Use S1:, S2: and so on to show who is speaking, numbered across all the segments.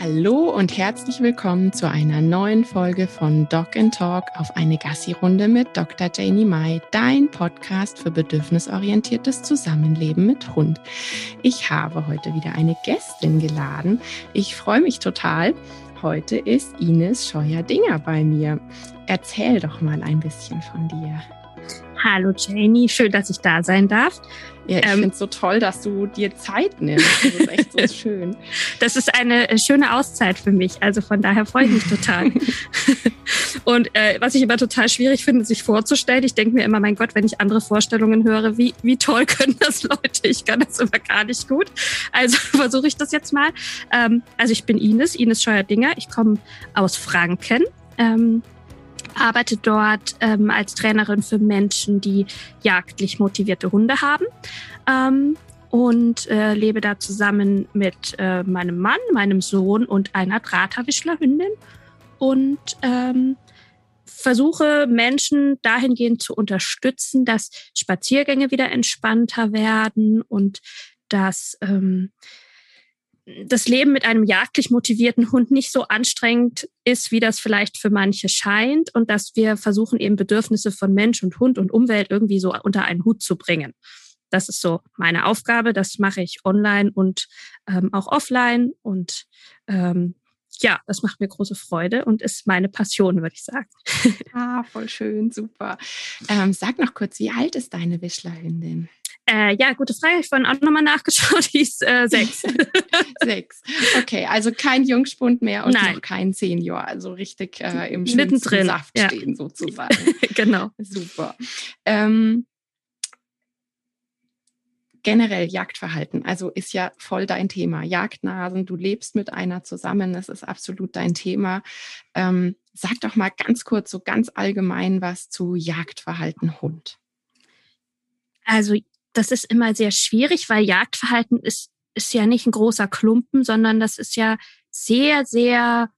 S1: Hallo und herzlich willkommen zu einer neuen Folge von Dog and Talk auf eine Gassi-Runde mit Dr. Janie Mai, dein Podcast für bedürfnisorientiertes Zusammenleben mit Hund. Ich habe heute wieder eine Gästin geladen. Ich freue mich total. Heute ist Ines Scheuer-Dinger bei mir. Erzähl doch mal ein bisschen von dir.
S2: Hallo Janie, schön, dass ich da sein darf.
S1: Ja, ich ähm, finde es so toll, dass du dir Zeit nimmst. Das ist echt so schön.
S2: Das ist eine äh, schöne Auszeit für mich. Also von daher freue ich mich total. und äh, was ich immer total schwierig finde, sich vorzustellen, ich denke mir immer, mein Gott, wenn ich andere Vorstellungen höre, wie, wie toll können das Leute? Ich kann das immer gar nicht gut. Also versuche ich das jetzt mal. Ähm, also ich bin Ines, Ines Scheuer-Dinger. Ich komme aus Franken. Ähm, arbeite dort ähm, als Trainerin für Menschen, die jagdlich motivierte Hunde haben. Ähm, und äh, lebe da zusammen mit äh, meinem Mann, meinem Sohn und einer Drahthaarwischlerhündin und ähm, versuche Menschen dahingehend zu unterstützen, dass Spaziergänge wieder entspannter werden und dass ähm, das Leben mit einem jagdlich motivierten Hund nicht so anstrengend ist, wie das vielleicht für manche scheint und dass wir versuchen, eben Bedürfnisse von Mensch und Hund und Umwelt irgendwie so unter einen Hut zu bringen. Das ist so meine Aufgabe. Das mache ich online und ähm, auch offline. Und ähm, ja, das macht mir große Freude und ist meine Passion, würde ich sagen.
S1: Ah, voll schön, super. Ähm, sag noch kurz, wie alt ist deine Wischlerhündin?
S2: Äh, ja, gute Frage. Ich vorhin auch nochmal nachgeschaut. Die ist äh, sechs.
S1: sechs. Okay, also kein Jungspund mehr und Nein. noch kein Senior. Also richtig äh, im
S2: Mittendrin.
S1: Saft ja. stehen sozusagen.
S2: genau.
S1: Super. Ähm, generell Jagdverhalten, also ist ja voll dein Thema. Jagdnasen, du lebst mit einer zusammen, das ist absolut dein Thema. Ähm, sag doch mal ganz kurz, so ganz allgemein was zu Jagdverhalten Hund.
S2: Also das ist immer sehr schwierig, weil Jagdverhalten ist, ist ja nicht ein großer Klumpen, sondern das ist ja sehr, sehr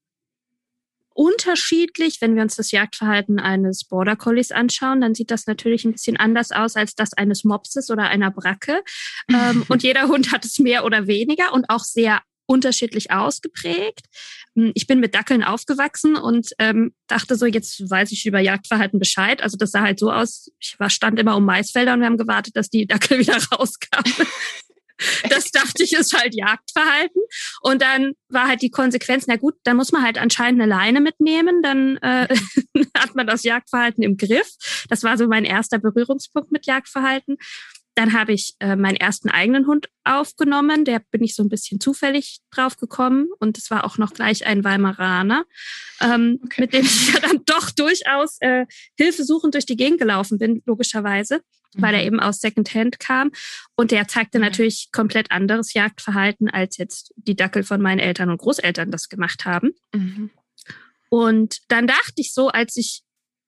S2: unterschiedlich. Wenn wir uns das Jagdverhalten eines Border Collies anschauen, dann sieht das natürlich ein bisschen anders aus als das eines Mopses oder einer Bracke. Ähm, und jeder Hund hat es mehr oder weniger und auch sehr unterschiedlich ausgeprägt. Hm, ich bin mit Dackeln aufgewachsen und ähm, dachte so, jetzt weiß ich über Jagdverhalten Bescheid. Also das sah halt so aus, ich war, stand immer um Maisfelder und wir haben gewartet, dass die Dackel wieder rauskamen. Das dachte ich, ist halt Jagdverhalten. Und dann war halt die Konsequenz, na gut, dann muss man halt anscheinend eine Leine mitnehmen, dann äh, hat man das Jagdverhalten im Griff. Das war so mein erster Berührungspunkt mit Jagdverhalten. Dann habe ich äh, meinen ersten eigenen Hund aufgenommen. Der bin ich so ein bisschen zufällig drauf gekommen. Und es war auch noch gleich ein Weimaraner, ähm, okay. mit dem ich ja dann doch durchaus äh, hilfesuchend durch die Gegend gelaufen bin, logischerweise, mhm. weil er mhm. eben aus Secondhand kam. Und der zeigte ja. natürlich komplett anderes Jagdverhalten, als jetzt die Dackel von meinen Eltern und Großeltern das gemacht haben. Mhm. Und dann dachte ich so, als ich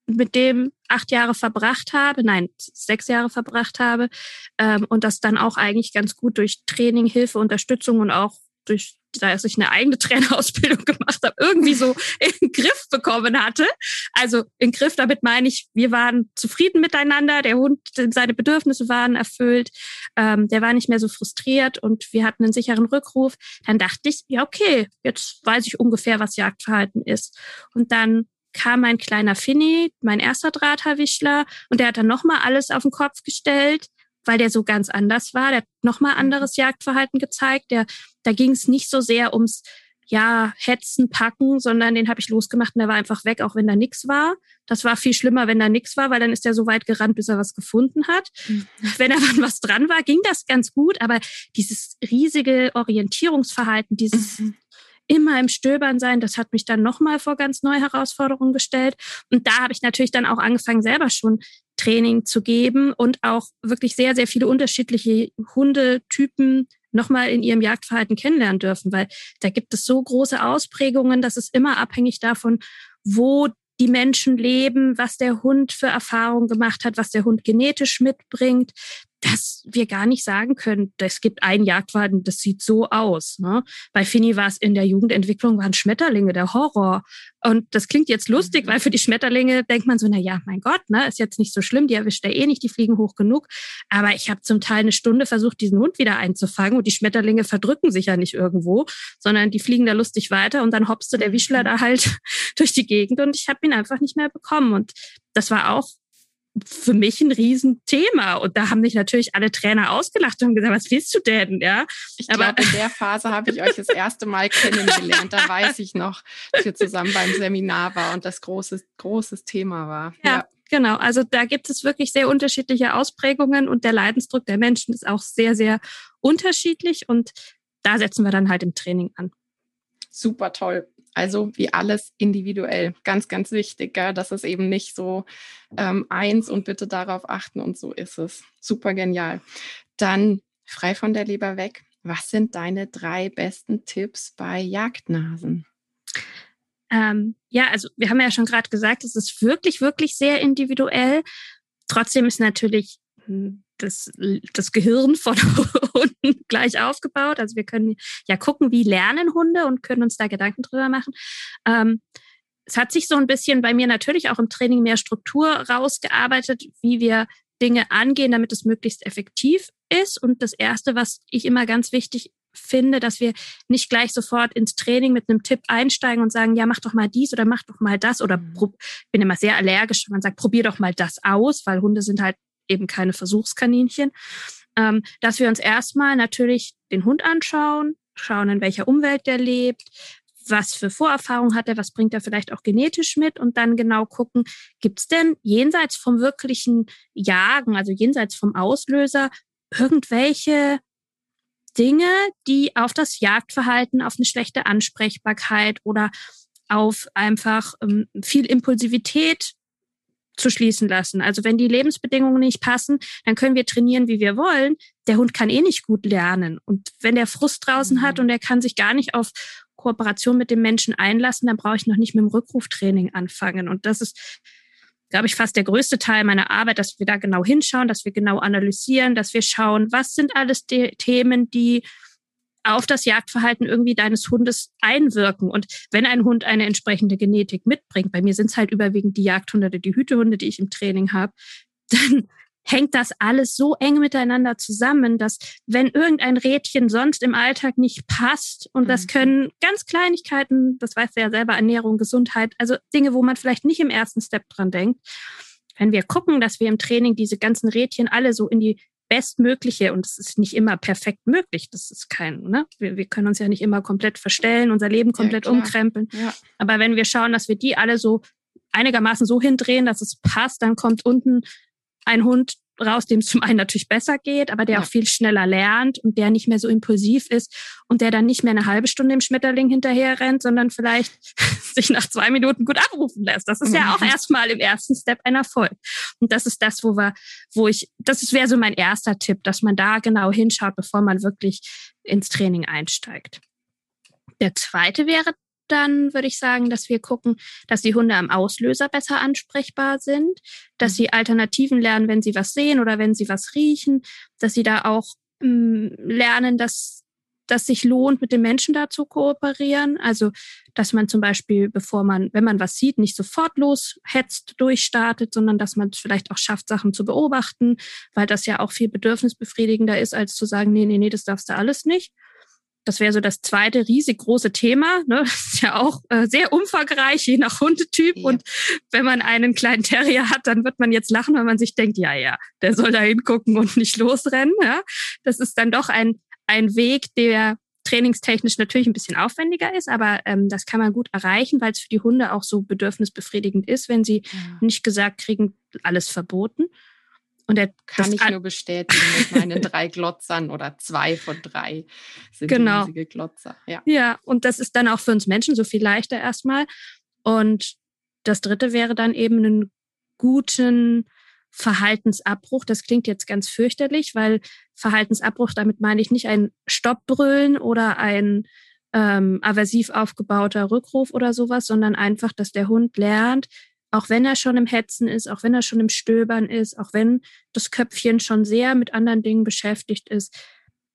S2: mit dem acht Jahre verbracht habe, nein, sechs Jahre verbracht habe ähm, und das dann auch eigentlich ganz gut durch Training, Hilfe, Unterstützung und auch durch dass ich eine eigene Trainerausbildung gemacht habe, irgendwie so in Griff bekommen hatte. Also in Griff, damit meine ich, wir waren zufrieden miteinander, der Hund, seine Bedürfnisse waren erfüllt, ähm, der war nicht mehr so frustriert und wir hatten einen sicheren Rückruf. Dann dachte ich, ja, okay, jetzt weiß ich ungefähr, was Jagdverhalten ist. Und dann kam mein kleiner Finny, mein erster Drahthaarwischler, und der hat dann nochmal alles auf den Kopf gestellt, weil der so ganz anders war. Der hat nochmal mhm. anderes Jagdverhalten gezeigt. Der, da ging es nicht so sehr ums ja, hetzen, packen, sondern den habe ich losgemacht und der war einfach weg, auch wenn da nichts war. Das war viel schlimmer, wenn da nichts war, weil dann ist er so weit gerannt, bis er was gefunden hat. Mhm. Wenn er dann was dran war, ging das ganz gut, aber dieses riesige Orientierungsverhalten, dieses mhm immer im Stöbern sein. Das hat mich dann nochmal vor ganz neue Herausforderungen gestellt. Und da habe ich natürlich dann auch angefangen, selber schon Training zu geben und auch wirklich sehr, sehr viele unterschiedliche Hundetypen nochmal in ihrem Jagdverhalten kennenlernen dürfen, weil da gibt es so große Ausprägungen, dass es immer abhängig davon, wo die Menschen leben, was der Hund für Erfahrungen gemacht hat, was der Hund genetisch mitbringt. Dass wir gar nicht sagen können, es gibt ein Jagdwagen, das sieht so aus. Ne? Bei Finny war es in der Jugendentwicklung, waren Schmetterlinge der Horror. Und das klingt jetzt lustig, mhm. weil für die Schmetterlinge denkt man so, na ja, mein Gott, ne, ist jetzt nicht so schlimm, die erwischt er eh nicht, die fliegen hoch genug. Aber ich habe zum Teil eine Stunde versucht, diesen Hund wieder einzufangen und die Schmetterlinge verdrücken sich ja nicht irgendwo, sondern die fliegen da lustig weiter und dann hopste der Wischler da halt durch die Gegend und ich habe ihn einfach nicht mehr bekommen. Und das war auch für mich ein Riesenthema. Und da haben mich natürlich alle Trainer ausgelacht und gesagt, was willst du denn? Ja.
S1: Ich glaube, in der Phase habe ich euch das erste Mal kennengelernt. Da weiß ich noch, dass wir zusammen beim Seminar war und das großes, großes Thema war.
S2: ja. ja. Genau, also da gibt es wirklich sehr unterschiedliche Ausprägungen und der Leidensdruck der Menschen ist auch sehr, sehr unterschiedlich und da setzen wir dann halt im Training an.
S1: Super toll. Also wie alles individuell. Ganz, ganz wichtig, gell? dass es eben nicht so ähm, eins und bitte darauf achten und so ist es. Super genial. Dann frei von der Leber weg. Was sind deine drei besten Tipps bei Jagdnasen?
S2: Ähm, ja, also wir haben ja schon gerade gesagt, es ist wirklich, wirklich sehr individuell. Trotzdem ist natürlich hm, das, das Gehirn von Hunden gleich aufgebaut. Also wir können ja gucken, wie lernen Hunde und können uns da Gedanken drüber machen. Ähm, es hat sich so ein bisschen bei mir natürlich auch im Training mehr Struktur rausgearbeitet, wie wir Dinge angehen, damit es möglichst effektiv ist. Und das Erste, was ich immer ganz wichtig finde, dass wir nicht gleich sofort ins Training mit einem Tipp einsteigen und sagen, ja, mach doch mal dies oder mach doch mal das oder mhm. bin immer sehr allergisch, wenn man sagt, probier doch mal das aus, weil Hunde sind halt eben keine Versuchskaninchen, ähm, dass wir uns erstmal natürlich den Hund anschauen, schauen, in welcher Umwelt der lebt, was für Vorerfahrung hat er, was bringt er vielleicht auch genetisch mit und dann genau gucken, gibt es denn jenseits vom wirklichen Jagen, also jenseits vom Auslöser, irgendwelche Dinge, die auf das Jagdverhalten, auf eine schlechte Ansprechbarkeit oder auf einfach ähm, viel Impulsivität zu schließen lassen. Also wenn die Lebensbedingungen nicht passen, dann können wir trainieren, wie wir wollen. Der Hund kann eh nicht gut lernen. Und wenn der Frust draußen mhm. hat und er kann sich gar nicht auf Kooperation mit dem Menschen einlassen, dann brauche ich noch nicht mit dem Rückruftraining anfangen. Und das ist, glaube ich, fast der größte Teil meiner Arbeit, dass wir da genau hinschauen, dass wir genau analysieren, dass wir schauen, was sind alles die Themen, die auf das Jagdverhalten irgendwie deines Hundes einwirken. Und wenn ein Hund eine entsprechende Genetik mitbringt, bei mir sind es halt überwiegend die Jagdhunde, die Hütehunde, die ich im Training habe, dann hängt das alles so eng miteinander zusammen, dass wenn irgendein Rädchen sonst im Alltag nicht passt, und das mhm. können ganz Kleinigkeiten, das weißt du ja selber, Ernährung, Gesundheit, also Dinge, wo man vielleicht nicht im ersten Step dran denkt, wenn wir gucken, dass wir im Training diese ganzen Rädchen alle so in die bestmögliche, und es ist nicht immer perfekt möglich, das ist kein, ne? Wir, wir können uns ja nicht immer komplett verstellen, unser Leben komplett ja, umkrempeln. Ja. Aber wenn wir schauen, dass wir die alle so einigermaßen so hindrehen, dass es passt, dann kommt unten ein Hund raus, dem es zum einen natürlich besser geht, aber der ja. auch viel schneller lernt und der nicht mehr so impulsiv ist und der dann nicht mehr eine halbe Stunde im Schmetterling hinterher rennt, sondern vielleicht sich nach zwei Minuten gut abrufen lässt. Das ist ja auch mhm. erstmal im ersten Step ein Erfolg. Und das ist das, wo wir, wo ich, das wäre so mein erster Tipp, dass man da genau hinschaut, bevor man wirklich ins Training einsteigt. Der zweite wäre dann würde ich sagen, dass wir gucken, dass die Hunde am Auslöser besser ansprechbar sind, dass mhm. sie Alternativen lernen, wenn sie was sehen oder wenn sie was riechen, dass sie da auch mh, mm, lernen, dass dass sich lohnt, mit den Menschen da zu kooperieren. Also, dass man zum Beispiel, bevor man, wenn man was sieht, nicht sofort loshetzt, durchstartet, sondern dass man es vielleicht auch schafft, Sachen zu beobachten, weil das ja auch viel bedürfnisbefriedigender ist, als zu sagen, nee, nee, nee, das darfst du alles nicht. Das wäre so das zweite riesig große Thema. Ne? Das ist ja auch äh, sehr umfangreich, je nach Hundetyp. Ja. Und wenn man einen kleinen Terrier hat, dann wird man jetzt lachen, weil man sich denkt, ja, ja, der soll da hingucken und nicht losrennen. Ja? Das ist dann doch ein, ein Weg, der trainingstechnisch natürlich ein bisschen aufwendiger ist, aber ähm, das kann man gut erreichen, weil es für die Hunde auch so bedürfnisbefriedigend ist, wenn sie ja. nicht gesagt kriegen, alles verboten.
S1: Und er kann ich nur bestätigen mit meinen drei Glotzern oder zwei von drei sind genau. riesige Glotzer.
S2: Ja. ja, und das ist dann auch für uns Menschen so viel leichter erstmal. Und das dritte wäre dann eben einen guten Verhaltensabbruch. Das klingt jetzt ganz fürchterlich, weil Verhaltensabbruch, damit meine ich nicht ein Stoppbrüllen oder ein ähm, aversiv aufgebauter Rückruf oder sowas, sondern einfach, dass der Hund lernt, auch wenn er schon im Hetzen ist, auch wenn er schon im Stöbern ist, auch wenn das Köpfchen schon sehr mit anderen Dingen beschäftigt ist,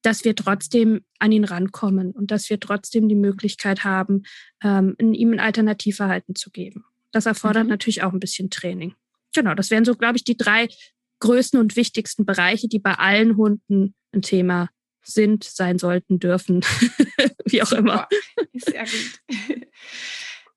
S2: dass wir trotzdem an ihn rankommen und dass wir trotzdem die Möglichkeit haben, ähm, ihm ein Alternativverhalten zu geben. Das erfordert mhm. natürlich auch ein bisschen Training. Genau, das wären so, glaube ich, die drei größten und wichtigsten Bereiche, die bei allen Hunden ein Thema sind, sein sollten, dürfen, wie auch immer.
S1: Sehr gut.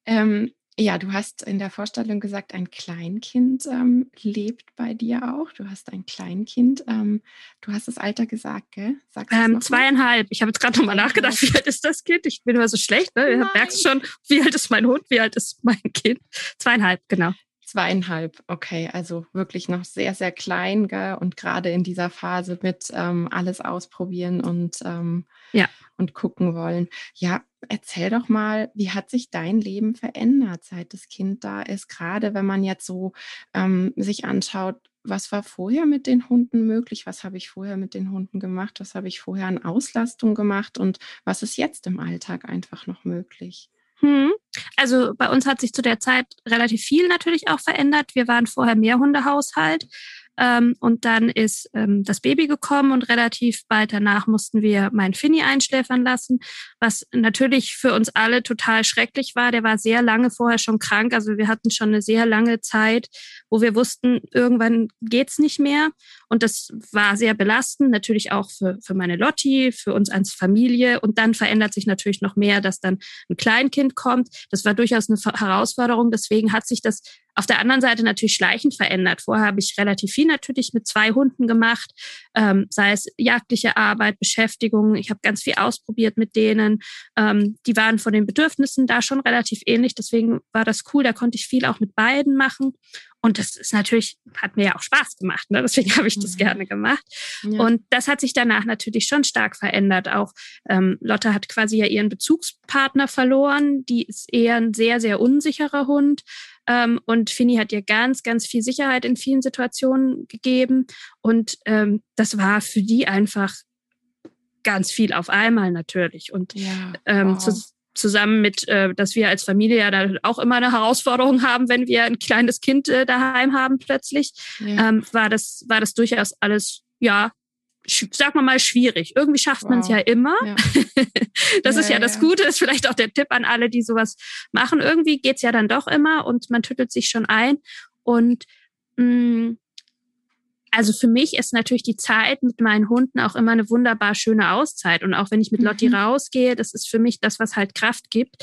S1: ähm, ja, du hast in der Vorstellung gesagt, ein Kleinkind ähm, lebt bei dir auch. Du hast ein Kleinkind. Ähm, du hast das Alter gesagt, gell?
S2: Ähm, zweieinhalb. Ich habe jetzt gerade nochmal nachgedacht, wie alt ist das Kind? Ich bin immer so schlecht. Ne? Du merkst schon, wie alt ist mein Hund, wie alt ist mein Kind? Zweieinhalb, genau.
S1: Zweieinhalb, okay, also wirklich noch sehr, sehr klein gell? und gerade in dieser Phase mit ähm, alles ausprobieren und, ähm, ja. und gucken wollen. Ja, erzähl doch mal, wie hat sich dein Leben verändert, seit das Kind da ist? Gerade wenn man jetzt so ähm, sich anschaut, was war vorher mit den Hunden möglich? Was habe ich vorher mit den Hunden gemacht? Was habe ich vorher an Auslastung gemacht? Und was ist jetzt im Alltag einfach noch möglich?
S2: Hm. Also bei uns hat sich zu der Zeit relativ viel natürlich auch verändert. Wir waren vorher Mehrhundehaushalt. Ähm, und dann ist ähm, das Baby gekommen und relativ bald danach mussten wir meinen Finny einschläfern lassen, was natürlich für uns alle total schrecklich war. Der war sehr lange vorher schon krank. Also wir hatten schon eine sehr lange Zeit, wo wir wussten, irgendwann geht's nicht mehr. Und das war sehr belastend, natürlich auch für, für meine Lotti, für uns als Familie. Und dann verändert sich natürlich noch mehr, dass dann ein Kleinkind kommt. Das war durchaus eine Herausforderung. Deswegen hat sich das auf der anderen Seite natürlich schleichend verändert. Vorher habe ich relativ viel natürlich mit zwei Hunden gemacht, ähm, sei es jagdliche Arbeit, Beschäftigung. Ich habe ganz viel ausprobiert mit denen. Ähm, die waren von den Bedürfnissen da schon relativ ähnlich. Deswegen war das cool. Da konnte ich viel auch mit beiden machen. Und das ist natürlich, hat mir ja auch Spaß gemacht. Ne? Deswegen habe ich das mhm. gerne gemacht. Ja. Und das hat sich danach natürlich schon stark verändert. Auch ähm, Lotte hat quasi ja ihren Bezugspartner verloren. Die ist eher ein sehr, sehr unsicherer Hund. Ähm, und Fini hat ihr ganz, ganz viel Sicherheit in vielen Situationen gegeben. Und ähm, das war für die einfach ganz viel auf einmal natürlich. Und ja, ähm, wow. zu, zusammen mit, äh, dass wir als Familie ja dann auch immer eine Herausforderung haben, wenn wir ein kleines Kind äh, daheim haben plötzlich, ja. ähm, war das war das durchaus alles ja sag mal mal schwierig. Irgendwie schafft wow. man es ja immer. Ja. das ja, ist ja, ja das Gute, ist vielleicht auch der Tipp an alle, die sowas machen. Irgendwie geht's ja dann doch immer und man tüttelt sich schon ein. Und mh, mm, also für mich ist natürlich die Zeit mit meinen Hunden auch immer eine wunderbar schöne Auszeit. Und auch wenn ich mit Lotti mhm. rausgehe, das ist für mich das, was halt Kraft gibt.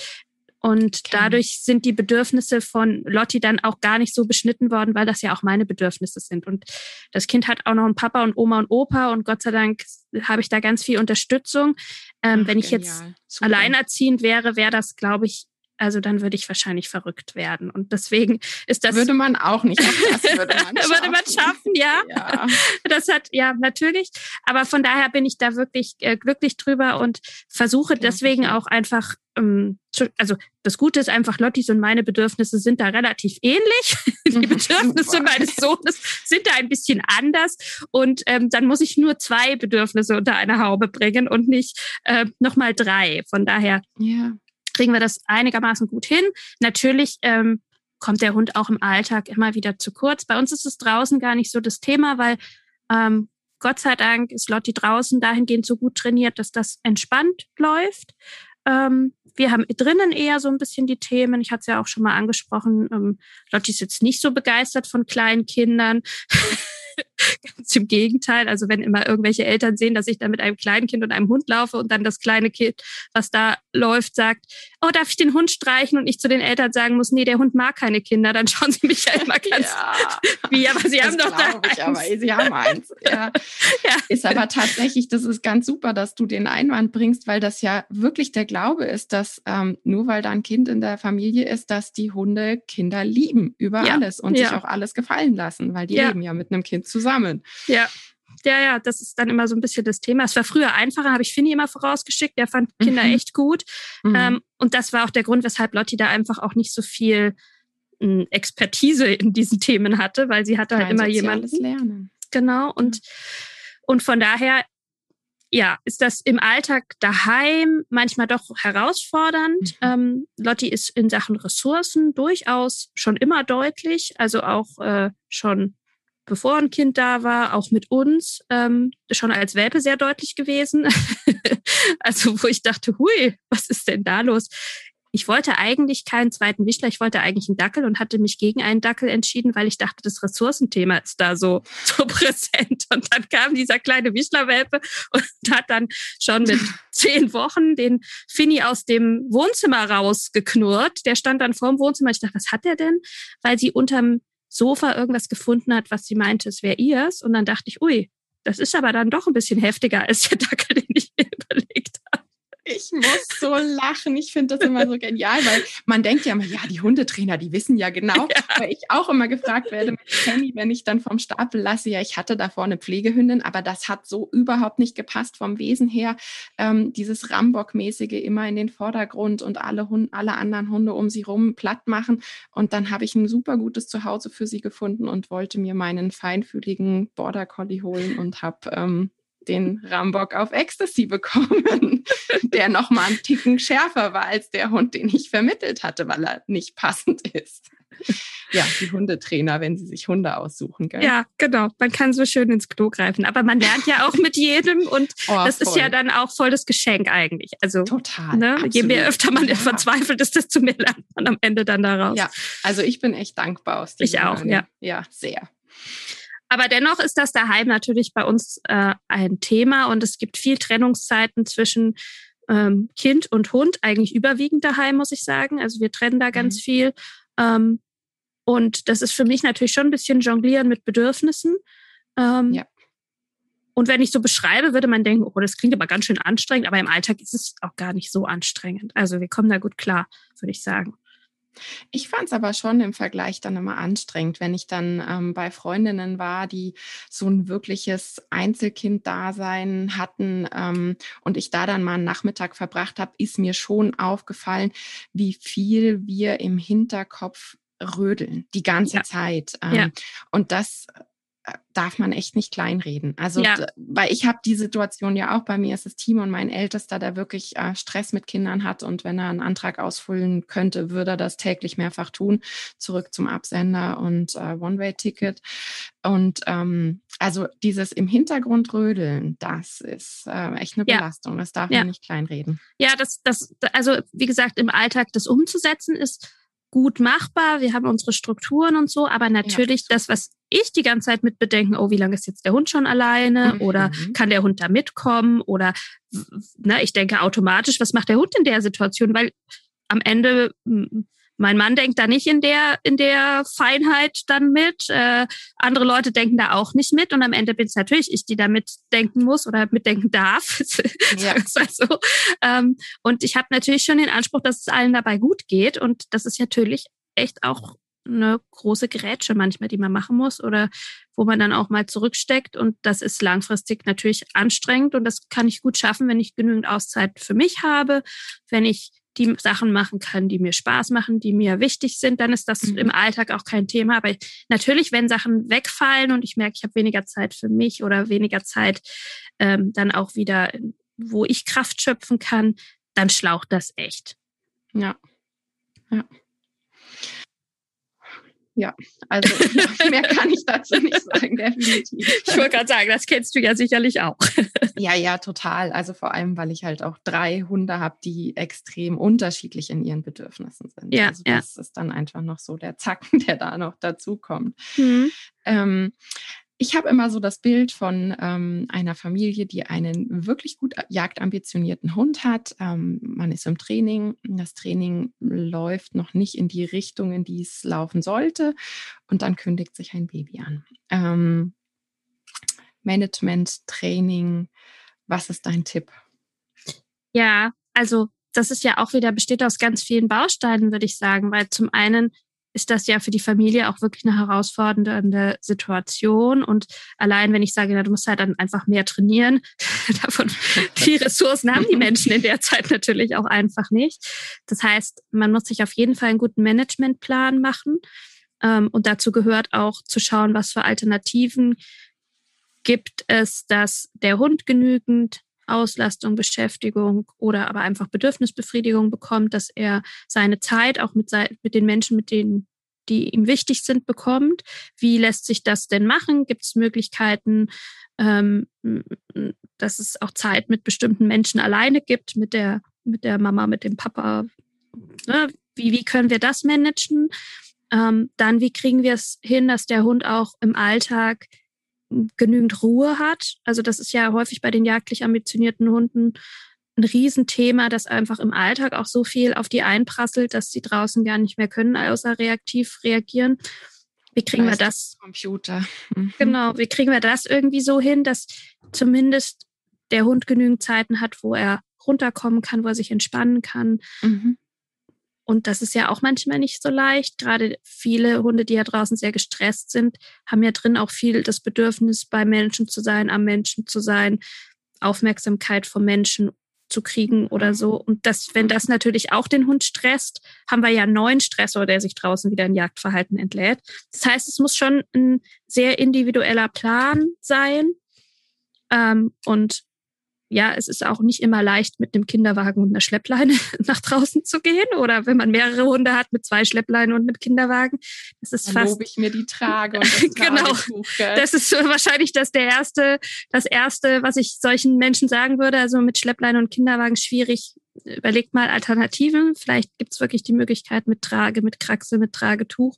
S2: Und okay. dadurch sind die Bedürfnisse von Lotti dann auch gar nicht so beschnitten worden, weil das ja auch meine Bedürfnisse sind. Und das Kind hat auch noch einen Papa und Oma und Opa und Gott sei Dank habe ich da ganz viel Unterstützung. Ähm, Ach, wenn ich genial. jetzt Super. alleinerziehend wäre, wäre das, glaube ich, also dann würde ich wahrscheinlich verrückt werden. Und deswegen ist das.
S1: Würde man auch nicht. Auch das
S2: würde man schaffen. würde man schaffen, ja. ja. Das hat, ja, natürlich. Aber von daher bin ich da wirklich äh, glücklich drüber und versuche deswegen auch einfach, ähm, zu, also das Gute ist einfach, Lottis und meine Bedürfnisse sind da relativ ähnlich. Die Bedürfnisse meines Sohnes sind da ein bisschen anders. Und ähm, dann muss ich nur zwei Bedürfnisse unter eine Haube bringen und nicht äh, nochmal drei. Von daher. Ja kriegen wir das einigermaßen gut hin. Natürlich ähm, kommt der Hund auch im Alltag immer wieder zu kurz. Bei uns ist es draußen gar nicht so das Thema, weil ähm, Gott sei Dank ist Lotti draußen dahingehend so gut trainiert, dass das entspannt läuft. Ähm, wir haben drinnen eher so ein bisschen die Themen. Ich hatte es ja auch schon mal angesprochen. Ähm, Lotti ist jetzt nicht so begeistert von kleinen Kindern. Ganz im Gegenteil. Also wenn immer irgendwelche Eltern sehen, dass ich da mit einem kleinen Kind und einem Hund laufe und dann das kleine Kind, was da läuft, sagt, oh, darf ich den Hund streichen? Und ich zu den Eltern sagen muss, nee, der Hund mag keine Kinder, dann schauen sie mich ja immer ganz ja, wie, aber sie haben doch da
S1: ich, aber sie haben eins. Ja. ja. Ist aber tatsächlich, das ist ganz super, dass du den Einwand bringst, weil das ja wirklich der Glaube ist, dass ähm, nur weil da ein Kind in der Familie ist, dass die Hunde Kinder lieben über ja. alles und sich auch alles gefallen lassen, weil die leben ja mit einem Kind zusammen.
S2: Ja. Ja, ja, das ist dann immer so ein bisschen das Thema. Es war früher einfacher, habe ich Finny immer vorausgeschickt. Der fand Kinder mhm. echt gut. Mhm. Ähm, und das war auch der Grund, weshalb Lotti da einfach auch nicht so viel hm, Expertise in diesen Themen hatte, weil sie hatte halt Kein immer jemanden.
S1: Lernen.
S2: Genau. Und, und von daher ja, ist das im Alltag daheim manchmal doch herausfordernd. Mhm. Ähm, Lotti ist in Sachen Ressourcen durchaus schon immer deutlich, also auch äh, schon bevor ein Kind da war, auch mit uns, ähm, schon als Welpe sehr deutlich gewesen. also wo ich dachte, hui, was ist denn da los? Ich wollte eigentlich keinen zweiten Wischler, ich wollte eigentlich einen Dackel und hatte mich gegen einen Dackel entschieden, weil ich dachte, das Ressourcenthema ist da so, so präsent. Und dann kam dieser kleine Wischlerwelpe und hat dann schon mit zehn Wochen den Finny aus dem Wohnzimmer rausgeknurrt. Der stand dann vorm Wohnzimmer. Ich dachte, was hat der denn? Weil sie unterm Sofa irgendwas gefunden hat, was sie meinte, es wäre ihrs. Und dann dachte ich, ui, das ist aber dann doch ein bisschen heftiger als der Dackel, den ich mir überlegt.
S1: Ich muss so lachen. Ich finde das immer so genial, weil man denkt ja immer, ja, die Hundetrainer, die wissen ja genau, ja. weil ich auch immer gefragt werde mit Penny, wenn ich dann vom Stapel lasse, ja, ich hatte davor eine Pflegehündin, aber das hat so überhaupt nicht gepasst vom Wesen her. Ähm, dieses Rambock-mäßige immer in den Vordergrund und alle, Hunde, alle anderen Hunde um sie rum platt machen. Und dann habe ich ein super gutes Zuhause für sie gefunden und wollte mir meinen feinfühligen Border Collie holen und habe ähm, den Rambock auf Ecstasy bekommen, der noch mal einen Ticken schärfer war als der Hund, den ich vermittelt hatte, weil er nicht passend ist. Ja, die Hundetrainer, wenn sie sich Hunde aussuchen. Gell?
S2: Ja, genau. Man kann so schön ins Klo greifen. Aber man lernt ja auch mit jedem und oh, das voll. ist ja dann auch voll das Geschenk eigentlich. Also
S1: total.
S2: Ne, je mehr öfter man ja. verzweifelt ist, desto mehr lernt man am Ende dann daraus.
S1: Ja, also ich bin echt dankbar aus
S2: diesem Ich auch, ja.
S1: Ja, sehr.
S2: Aber dennoch ist das daheim natürlich bei uns äh, ein Thema und es gibt viel Trennungszeiten zwischen ähm, Kind und Hund, eigentlich überwiegend daheim, muss ich sagen. Also wir trennen da ganz mhm. viel. Ähm, und das ist für mich natürlich schon ein bisschen Jonglieren mit Bedürfnissen. Ähm, ja. Und wenn ich so beschreibe, würde man denken, oh, das klingt aber ganz schön anstrengend, aber im Alltag ist es auch gar nicht so anstrengend. Also wir kommen da gut klar, würde ich sagen.
S1: Ich fand es aber schon im Vergleich dann immer anstrengend, wenn ich dann ähm, bei Freundinnen war, die so ein wirkliches Einzelkind-Dasein hatten ähm, und ich da dann mal einen Nachmittag verbracht habe, ist mir schon aufgefallen, wie viel wir im Hinterkopf rödeln, die ganze ja. Zeit. Ähm, ja. Und das darf man echt nicht kleinreden. Also, ja. weil ich habe die Situation ja auch bei mir ist das Team und mein Ältester, der wirklich äh, Stress mit Kindern hat und wenn er einen Antrag ausfüllen könnte, würde er das täglich mehrfach tun. Zurück zum Absender und äh, One-Way-Ticket. Und ähm, also dieses im Hintergrund rödeln, das ist äh, echt eine Belastung. Das darf ja. man nicht kleinreden.
S2: Ja, das, das, also wie gesagt, im Alltag das umzusetzen ist gut machbar. Wir haben unsere Strukturen und so, aber natürlich ja, das, was ich die ganze Zeit mit bedenken, oh, wie lange ist jetzt der Hund schon alleine? Mhm. Oder kann der Hund da mitkommen? Oder ne, ich denke automatisch, was macht der Hund in der Situation? Weil am Ende mein Mann denkt da nicht in der, in der Feinheit dann mit. Äh, andere Leute denken da auch nicht mit. Und am Ende bin es natürlich ich, die da mitdenken muss oder mitdenken darf. ja. so. Ähm, und ich habe natürlich schon den Anspruch, dass es allen dabei gut geht. Und das ist natürlich echt auch eine große Grätsche manchmal, die man machen muss oder wo man dann auch mal zurücksteckt. Und das ist langfristig natürlich anstrengend und das kann ich gut schaffen, wenn ich genügend Auszeit für mich habe, wenn ich die Sachen machen kann, die mir Spaß machen, die mir wichtig sind, dann ist das mhm. im Alltag auch kein Thema. Aber natürlich, wenn Sachen wegfallen und ich merke, ich habe weniger Zeit für mich oder weniger Zeit ähm, dann auch wieder, wo ich Kraft schöpfen kann, dann schlaucht das echt.
S1: Ja. Ja. Ja, also mehr kann ich dazu nicht sagen, definitiv.
S2: Ich wollte gerade sagen, das kennst du ja sicherlich auch.
S1: Ja, ja, total. Also vor allem, weil ich halt auch drei Hunde habe, die extrem unterschiedlich in ihren Bedürfnissen sind. Ja, also das ja. ist dann einfach noch so der Zacken, der da noch dazu kommt. Mhm. Ähm, ich habe immer so das Bild von ähm, einer Familie, die einen wirklich gut jagdambitionierten Hund hat. Ähm, man ist im Training, das Training läuft noch nicht in die Richtung, in die es laufen sollte. Und dann kündigt sich ein Baby an. Ähm, Management, Training, was ist dein Tipp?
S2: Ja, also das ist ja auch wieder, besteht aus ganz vielen Bausteinen, würde ich sagen, weil zum einen ist das ja für die Familie auch wirklich eine herausfordernde Situation. Und allein, wenn ich sage, na, du musst halt dann einfach mehr trainieren, davon, die Ressourcen haben die Menschen in der Zeit natürlich auch einfach nicht. Das heißt, man muss sich auf jeden Fall einen guten Managementplan machen. Ähm, und dazu gehört auch zu schauen, was für Alternativen gibt es, dass der Hund genügend Auslastung, Beschäftigung oder aber einfach Bedürfnisbefriedigung bekommt, dass er seine Zeit auch mit, mit den Menschen, mit denen die ihm wichtig sind, bekommt. Wie lässt sich das denn machen? Gibt es Möglichkeiten, ähm, dass es auch Zeit mit bestimmten Menschen alleine gibt, mit der, mit der Mama, mit dem Papa? Ne? Wie, wie können wir das managen? Ähm, dann, wie kriegen wir es hin, dass der Hund auch im Alltag genügend Ruhe hat? Also das ist ja häufig bei den jagdlich ambitionierten Hunden ein Riesenthema, das einfach im Alltag auch so viel auf die einprasselt, dass sie draußen gar nicht mehr können, außer reaktiv reagieren. Wie kriegen wir das?
S1: Computer.
S2: Mhm. Genau, wie kriegen wir das irgendwie so hin, dass zumindest der Hund genügend Zeiten hat, wo er runterkommen kann, wo er sich entspannen kann. Mhm. Und das ist ja auch manchmal nicht so leicht. Gerade viele Hunde, die ja draußen sehr gestresst sind, haben ja drin auch viel das Bedürfnis, bei Menschen zu sein, am Menschen zu sein, Aufmerksamkeit vom Menschen zu kriegen oder so. Und das, wenn das natürlich auch den Hund stresst, haben wir ja einen neuen Stressor, der sich draußen wieder in Jagdverhalten entlädt. Das heißt, es muss schon ein sehr individueller Plan sein. Ähm, und ja, es ist auch nicht immer leicht, mit einem Kinderwagen und einer Schleppleine nach draußen zu gehen. Oder wenn man mehrere Hunde hat mit zwei Schleppleinen und einem Kinderwagen. Das ist
S1: Dann
S2: fast.
S1: lobe ich mir die Trage und
S2: das Genau. Das ist wahrscheinlich das der erste, das erste, was ich solchen Menschen sagen würde. Also mit Schleppleine und Kinderwagen schwierig. Überlegt mal Alternativen. Vielleicht gibt es wirklich die Möglichkeit mit Trage, mit Kraxe, mit Tragetuch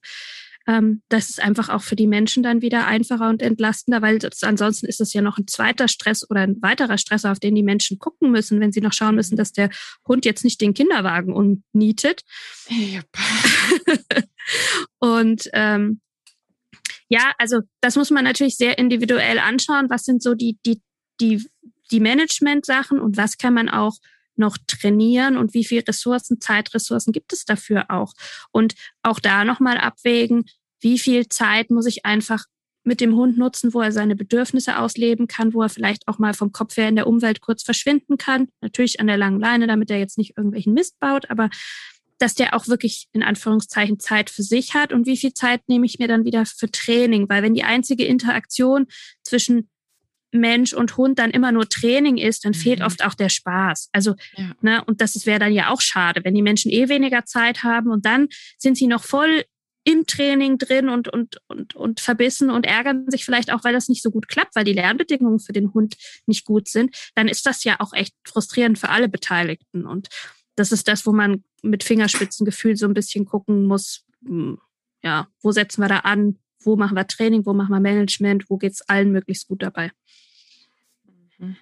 S2: ähm, das ist einfach auch für die Menschen dann wieder einfacher und entlastender, weil das, ansonsten ist es ja noch ein zweiter Stress oder ein weiterer Stress, auf den die Menschen gucken müssen, wenn sie noch schauen müssen, dass der Hund jetzt nicht den Kinderwagen umnietet. Yep. und ähm, ja, also das muss man natürlich sehr individuell anschauen. Was sind so die, die, die, die Management-Sachen und was kann man auch noch trainieren und wie viel Ressourcen, Zeitressourcen gibt es dafür auch? Und auch da nochmal abwägen, wie viel Zeit muss ich einfach mit dem Hund nutzen, wo er seine Bedürfnisse ausleben kann, wo er vielleicht auch mal vom Kopf her in der Umwelt kurz verschwinden kann. Natürlich an der langen Leine, damit er jetzt nicht irgendwelchen Mist baut, aber dass der auch wirklich in Anführungszeichen Zeit für sich hat und wie viel Zeit nehme ich mir dann wieder für Training, weil wenn die einzige Interaktion zwischen Mensch und Hund dann immer nur Training ist, dann mhm. fehlt oft auch der Spaß. Also, ja. ne, und das wäre dann ja auch schade, wenn die Menschen eh weniger Zeit haben und dann sind sie noch voll im Training drin und, und, und, und verbissen und ärgern sich vielleicht auch, weil das nicht so gut klappt, weil die Lernbedingungen für den Hund nicht gut sind, dann ist das ja auch echt frustrierend für alle Beteiligten. Und das ist das, wo man mit Fingerspitzengefühl so ein bisschen gucken muss, hm, ja, wo setzen wir da an, wo machen wir Training, wo machen wir Management, wo geht's allen möglichst gut dabei.
S1: Mhm.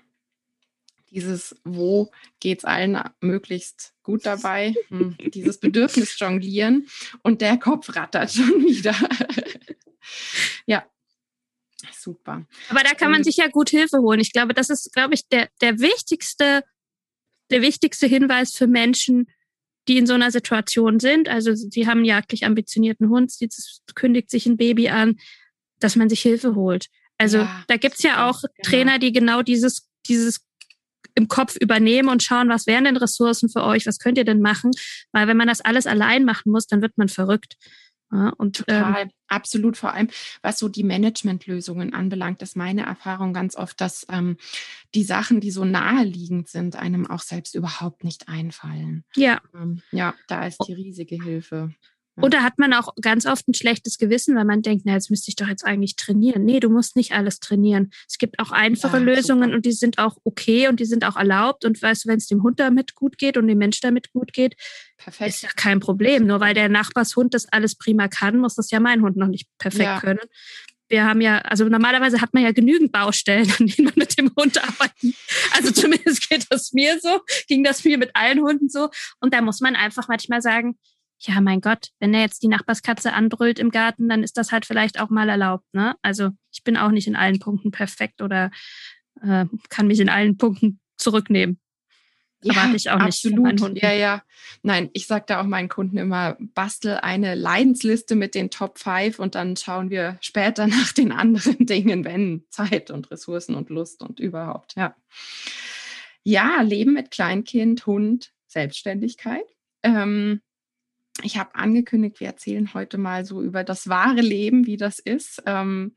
S1: Dieses, wo geht es allen möglichst gut dabei, hm. dieses Bedürfnis jonglieren und der Kopf rattert schon wieder. ja, super.
S2: Aber da kann man sich ja gut Hilfe holen. Ich glaube, das ist, glaube ich, der, der wichtigste, der wichtigste Hinweis für Menschen, die in so einer Situation sind. Also sie haben einen jagdlich ambitionierten Hund, jetzt kündigt sich ein Baby an, dass man sich Hilfe holt. Also ja, da gibt's ja auch genau. Trainer, die genau dieses, dieses im Kopf übernehmen und schauen, was wären denn Ressourcen für euch, was könnt ihr denn machen? Weil wenn man das alles allein machen muss, dann wird man verrückt. Ja, und,
S1: Total, ähm, absolut. Vor allem, was so die Managementlösungen anbelangt, ist meine Erfahrung ganz oft, dass ähm, die Sachen, die so naheliegend sind, einem auch selbst überhaupt nicht einfallen.
S2: Ja.
S1: Ähm, ja, da ist die riesige Hilfe.
S2: Oder hat man auch ganz oft ein schlechtes Gewissen, weil man denkt, na, jetzt müsste ich doch jetzt eigentlich trainieren. Nee, du musst nicht alles trainieren. Es gibt auch einfache ja, Lösungen super. und die sind auch okay und die sind auch erlaubt. Und weißt du, wenn es dem Hund damit gut geht und dem Mensch damit gut geht, perfekt. ist ja kein Problem. Nur weil der Nachbarshund das alles prima kann, muss das ja mein Hund noch nicht perfekt ja. können. Wir haben ja, also normalerweise hat man ja genügend Baustellen, an denen man mit dem Hund arbeitet. Also zumindest geht das mir so, ging das mir mit allen Hunden so. Und da muss man einfach manchmal sagen, ja, mein Gott, wenn er jetzt die Nachbarskatze anbrüllt im Garten, dann ist das halt vielleicht auch mal erlaubt. Ne? Also ich bin auch nicht in allen Punkten perfekt oder äh, kann mich in allen Punkten zurücknehmen.
S1: Ja, Erwarte ich auch absolut. nicht. Ja, ja. Nein, ich sage da auch meinen Kunden immer, bastel eine Leidensliste mit den Top 5 und dann schauen wir später nach den anderen Dingen, wenn Zeit und Ressourcen und Lust und überhaupt, ja. Ja, Leben mit Kleinkind, Hund, Selbstständigkeit. Ähm, ich habe angekündigt, wir erzählen heute mal so über das wahre Leben, wie das ist. Ähm,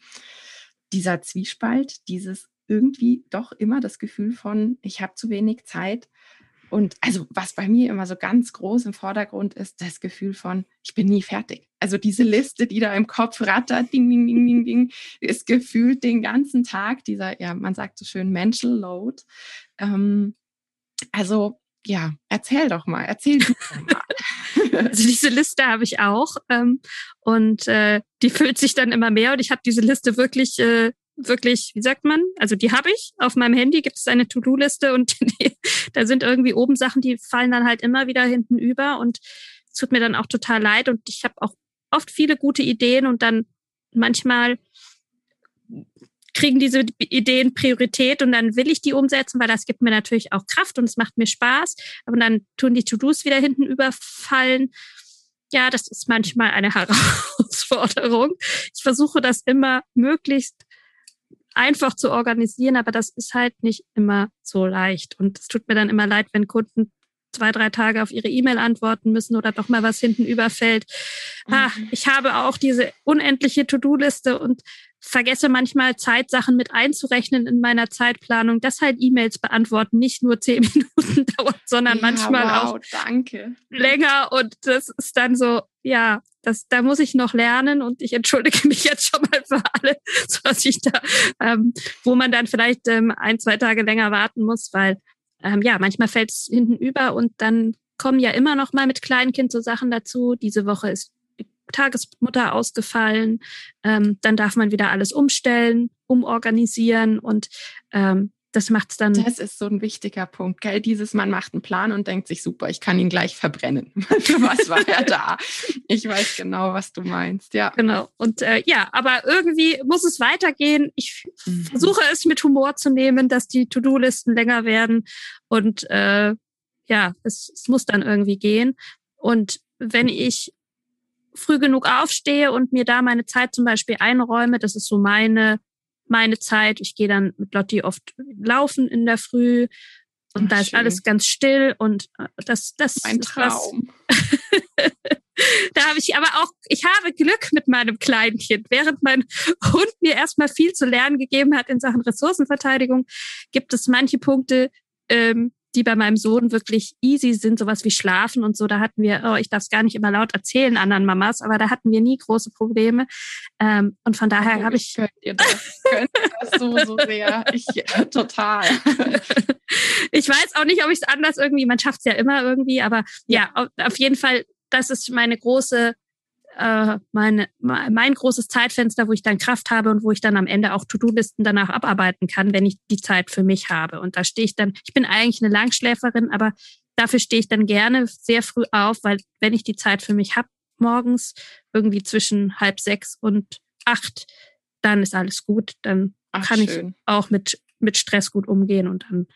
S1: dieser Zwiespalt, dieses irgendwie doch immer das Gefühl von, ich habe zu wenig Zeit. Und also was bei mir immer so ganz groß im Vordergrund ist, das Gefühl von, ich bin nie fertig. Also diese Liste, die da im Kopf rattert, ding, ding, ding, ding, ding, ist gefühlt den ganzen Tag dieser, ja, man sagt so schön Mental Load. Ähm, also ja, erzähl doch mal, erzähl du mal.
S2: Also diese Liste habe ich auch ähm, und äh, die füllt sich dann immer mehr und ich habe diese Liste wirklich, äh, wirklich, wie sagt man? Also die habe ich auf meinem Handy gibt es eine To-Do-Liste und die, da sind irgendwie oben Sachen, die fallen dann halt immer wieder hinten über und es tut mir dann auch total leid und ich habe auch oft viele gute Ideen und dann manchmal kriegen diese Ideen Priorität und dann will ich die umsetzen, weil das gibt mir natürlich auch Kraft und es macht mir Spaß. Aber dann tun die To-Dos wieder hinten überfallen. Ja, das ist manchmal eine Herausforderung. Ich versuche das immer möglichst einfach zu organisieren, aber das ist halt nicht immer so leicht. Und es tut mir dann immer leid, wenn Kunden zwei, drei Tage auf ihre E-Mail antworten müssen oder doch mal was hinten überfällt. Ah, mhm. ich habe auch diese unendliche To-Do-Liste und vergesse manchmal Zeitsachen mit einzurechnen in meiner Zeitplanung, dass halt E-Mails beantworten nicht nur zehn Minuten dauert, sondern ja, manchmal wow, auch
S1: danke.
S2: länger. Und das ist dann so, ja, das, da muss ich noch lernen und ich entschuldige mich jetzt schon mal für alle, so dass ich da, ähm, wo man dann vielleicht ähm, ein, zwei Tage länger warten muss, weil ähm, ja, manchmal fällt es hinten über und dann kommen ja immer noch mal mit Kleinkind so Sachen dazu. Diese Woche ist Tagesmutter ausgefallen. Ähm, dann darf man wieder alles umstellen, umorganisieren und ähm, das macht es dann.
S1: Das ist so ein wichtiger Punkt, gell? Dieses man macht einen Plan und denkt sich, super, ich kann ihn gleich verbrennen. was war ja da? Ich weiß genau, was du meinst, ja.
S2: Genau. Und äh, ja, aber irgendwie muss es weitergehen. Ich mhm. versuche es mit Humor zu nehmen, dass die To-Do-Listen länger werden. Und äh, ja, es, es muss dann irgendwie gehen. Und wenn ich früh genug aufstehe und mir da meine Zeit zum Beispiel einräume, das ist so meine, meine Zeit. Ich gehe dann mit Lotti oft laufen in der Früh und Ach, da ist schön. alles ganz still und äh, das, das
S1: mein Traum.
S2: da habe ich aber auch, ich habe Glück mit meinem Kleinkind. Während mein Hund mir erstmal viel zu lernen gegeben hat in Sachen Ressourcenverteidigung, gibt es manche Punkte, ähm, die bei meinem Sohn wirklich easy sind, sowas wie Schlafen und so. Da hatten wir, oh, ich darf es gar nicht immer laut erzählen anderen Mamas, aber da hatten wir nie große Probleme. Ähm, und von daher oh, habe ich.
S1: Könnt ihr das, könnt das so, so sehr. Ich, äh, total.
S2: ich weiß auch nicht, ob ich es anders irgendwie, man schafft es ja immer irgendwie, aber ja, ja auf jeden Fall, das ist meine große äh, meine, mein großes Zeitfenster, wo ich dann Kraft habe und wo ich dann am Ende auch To-Do-Listen danach abarbeiten kann, wenn ich die Zeit für mich habe. Und da stehe ich dann, ich bin eigentlich eine Langschläferin, aber dafür stehe ich dann gerne sehr früh auf, weil wenn ich die Zeit für mich habe, morgens irgendwie zwischen halb sechs und acht, dann ist alles gut. Dann Ach, kann schön. ich auch mit, mit Stress gut umgehen und dann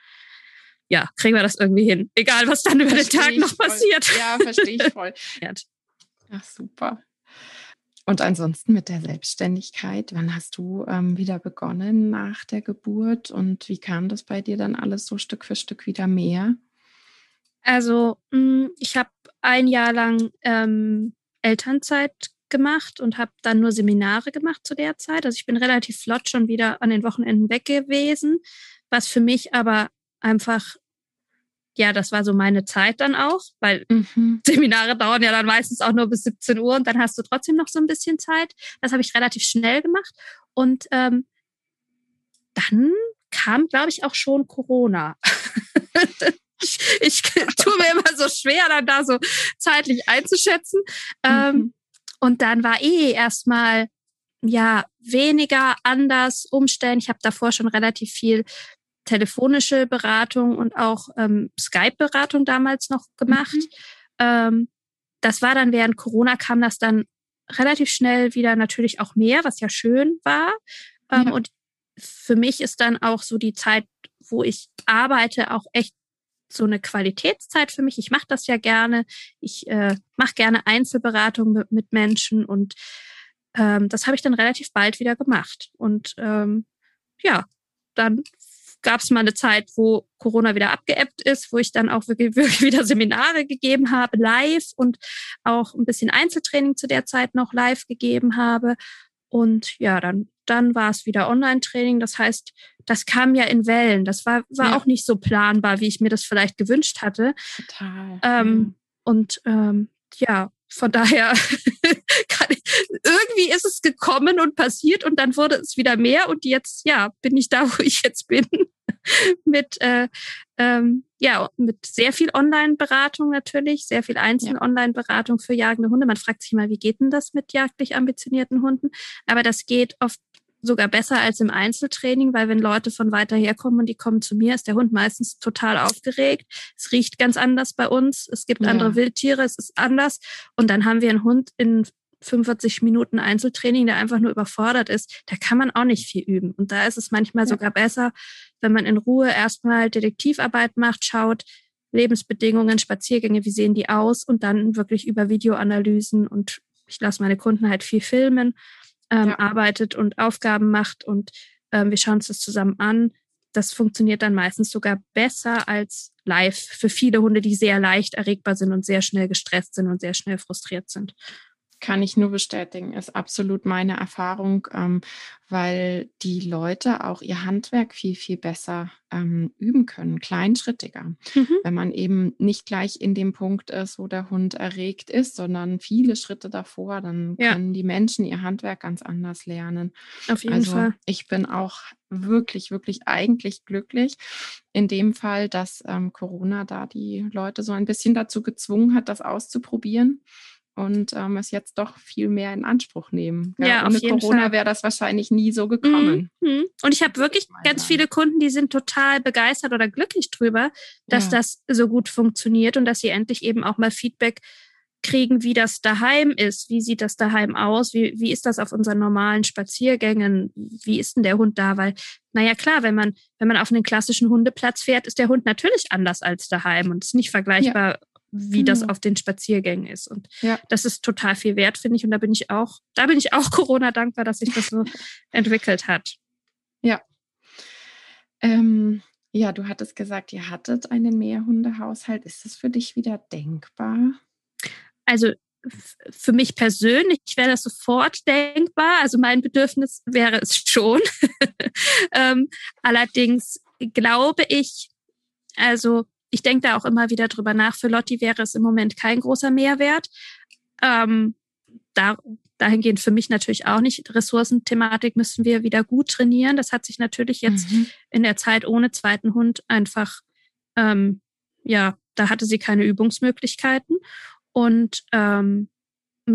S2: ja, kriegen wir das irgendwie hin. Egal, was dann über versteh den Tag noch
S1: voll.
S2: passiert.
S1: Ja, verstehe ich voll. Ach, super. Und ansonsten mit der Selbstständigkeit, wann hast du ähm, wieder begonnen nach der Geburt und wie kam das bei dir dann alles so Stück für Stück wieder mehr?
S2: Also hm, ich habe ein Jahr lang ähm, Elternzeit gemacht und habe dann nur Seminare gemacht zu der Zeit. Also ich bin relativ flott schon wieder an den Wochenenden weg gewesen, was für mich aber einfach ja, das war so meine Zeit dann auch, weil mhm. Seminare dauern ja dann meistens auch nur bis 17 Uhr und dann hast du trotzdem noch so ein bisschen Zeit. Das habe ich relativ schnell gemacht. Und ähm, dann kam, glaube ich, auch schon Corona. ich, ich tue mir immer so schwer, dann da so zeitlich einzuschätzen. Ähm, mhm. Ähm, und dann war eh erstmal ja weniger anders umstellen. Ich habe davor schon relativ viel telefonische Beratung und auch ähm, Skype-Beratung damals noch gemacht. Mhm. Ähm, das war dann während Corona kam das dann relativ schnell wieder natürlich auch mehr, was ja schön war. Ähm, ja. Und für mich ist dann auch so die Zeit, wo ich arbeite, auch echt so eine Qualitätszeit für mich. Ich mache das ja gerne. Ich äh, mache gerne Einzelberatung mit, mit Menschen und ähm, das habe ich dann relativ bald wieder gemacht. Und ähm, ja, dann gab es mal eine Zeit, wo Corona wieder abgeebbt ist, wo ich dann auch wirklich, wirklich wieder Seminare gegeben habe, live und auch ein bisschen Einzeltraining zu der Zeit noch live gegeben habe. Und ja, dann dann war es wieder Online-Training. Das heißt, das kam ja in Wellen. Das war, war ja. auch nicht so planbar, wie ich mir das vielleicht gewünscht hatte. Total. Ähm, ja. Und ähm, ja, von daher irgendwie ist es gekommen und passiert und dann wurde es wieder mehr und jetzt ja bin ich da, wo ich jetzt bin mit äh, ähm, ja mit sehr viel Online-Beratung natürlich, sehr viel einzelne ja. Online-Beratung für jagende Hunde. Man fragt sich mal, wie geht denn das mit jagdlich ambitionierten Hunden? Aber das geht oft sogar besser als im Einzeltraining, weil wenn Leute von weiter her kommen und die kommen zu mir, ist der Hund meistens total aufgeregt. Es riecht ganz anders bei uns. Es gibt ja. andere Wildtiere, es ist anders. Und dann haben wir einen Hund in 45 Minuten Einzeltraining, der einfach nur überfordert ist, da kann man auch nicht viel üben. Und da ist es manchmal ja. sogar besser, wenn man in Ruhe erstmal Detektivarbeit macht, schaut, Lebensbedingungen, Spaziergänge, wie sehen die aus und dann wirklich über Videoanalysen und ich lasse meine Kunden halt viel filmen ähm, ja. arbeitet und Aufgaben macht und ähm, wir schauen uns das zusammen an. Das funktioniert dann meistens sogar besser als live für viele Hunde, die sehr leicht erregbar sind und sehr schnell gestresst sind und sehr schnell frustriert sind.
S1: Kann ich nur bestätigen, ist absolut meine Erfahrung, ähm, weil die Leute auch ihr Handwerk viel, viel besser ähm, üben können, kleinschrittiger. Mhm. Wenn man eben nicht gleich in dem Punkt ist, wo der Hund erregt ist, sondern viele Schritte davor, dann ja. können die Menschen ihr Handwerk ganz anders lernen.
S2: Auf jeden also, Fall.
S1: Ich bin auch wirklich, wirklich eigentlich glücklich in dem Fall, dass ähm, Corona da die Leute so ein bisschen dazu gezwungen hat, das auszuprobieren und ähm, es jetzt doch viel mehr in Anspruch nehmen. Ja, ja ohne Corona wäre das wahrscheinlich nie so gekommen.
S2: Mhm. Und ich habe wirklich ganz viele Kunden, die sind total begeistert oder glücklich drüber, dass ja. das so gut funktioniert und dass sie endlich eben auch mal Feedback kriegen, wie das daheim ist. Wie sieht das daheim aus? Wie, wie ist das auf unseren normalen Spaziergängen? Wie ist denn der Hund da? Weil, naja, klar, wenn man, wenn man auf einen klassischen Hundeplatz fährt, ist der Hund natürlich anders als daheim und ist nicht vergleichbar ja wie mhm. das auf den Spaziergängen ist. Und ja. das ist total viel wert, finde ich. Und da bin ich auch, da bin ich auch Corona dankbar, dass sich das so entwickelt hat.
S1: Ja. Ähm, ja, du hattest gesagt, ihr hattet einen Mehrhundehaushalt. Ist das für dich wieder denkbar?
S2: Also für mich persönlich wäre das sofort denkbar. Also mein Bedürfnis wäre es schon. ähm, allerdings glaube ich, also ich denke da auch immer wieder drüber nach. Für Lotti wäre es im Moment kein großer Mehrwert. Ähm, da, dahingehend für mich natürlich auch nicht. Ressourcenthematik müssen wir wieder gut trainieren. Das hat sich natürlich jetzt mhm. in der Zeit ohne zweiten Hund einfach, ähm, ja, da hatte sie keine Übungsmöglichkeiten. Und ähm,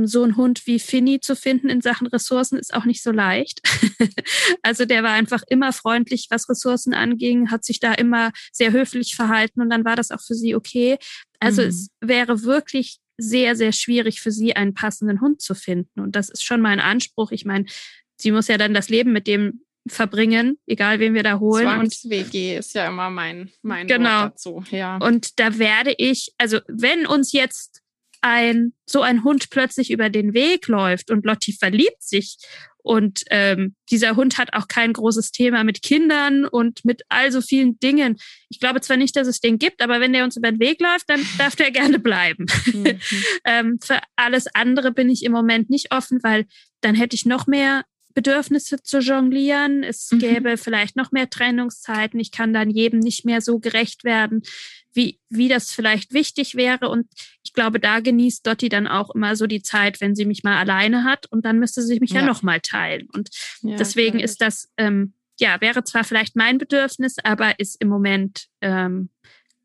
S2: so ein Hund wie Finny zu finden in Sachen Ressourcen ist auch nicht so leicht. also der war einfach immer freundlich, was Ressourcen anging, hat sich da immer sehr höflich verhalten und dann war das auch für sie okay. Also mhm. es wäre wirklich sehr, sehr schwierig für sie, einen passenden Hund zu finden. Und das ist schon mein Anspruch. Ich meine, sie muss ja dann das Leben mit dem verbringen, egal wen wir da holen.
S1: Zwangs-WG ist ja immer mein, mein genau. Wort dazu. Ja.
S2: Und da werde ich, also wenn uns jetzt ein so ein Hund plötzlich über den Weg läuft und Lotti verliebt sich und ähm, dieser Hund hat auch kein großes Thema mit Kindern und mit all so vielen Dingen. Ich glaube zwar nicht, dass es den gibt, aber wenn der uns über den Weg läuft, dann darf der gerne bleiben. Mhm. ähm, für alles andere bin ich im Moment nicht offen, weil dann hätte ich noch mehr Bedürfnisse zu jonglieren. Es mhm. gäbe vielleicht noch mehr Trennungszeiten. Ich kann dann jedem nicht mehr so gerecht werden, wie, wie das vielleicht wichtig wäre. Und ich glaube, da genießt Dotti dann auch immer so die Zeit, wenn sie mich mal alleine hat. Und dann müsste sie mich ja, ja noch mal teilen. Und ja, deswegen ist das, ähm, ja, wäre zwar vielleicht mein Bedürfnis, aber ist im Moment ähm,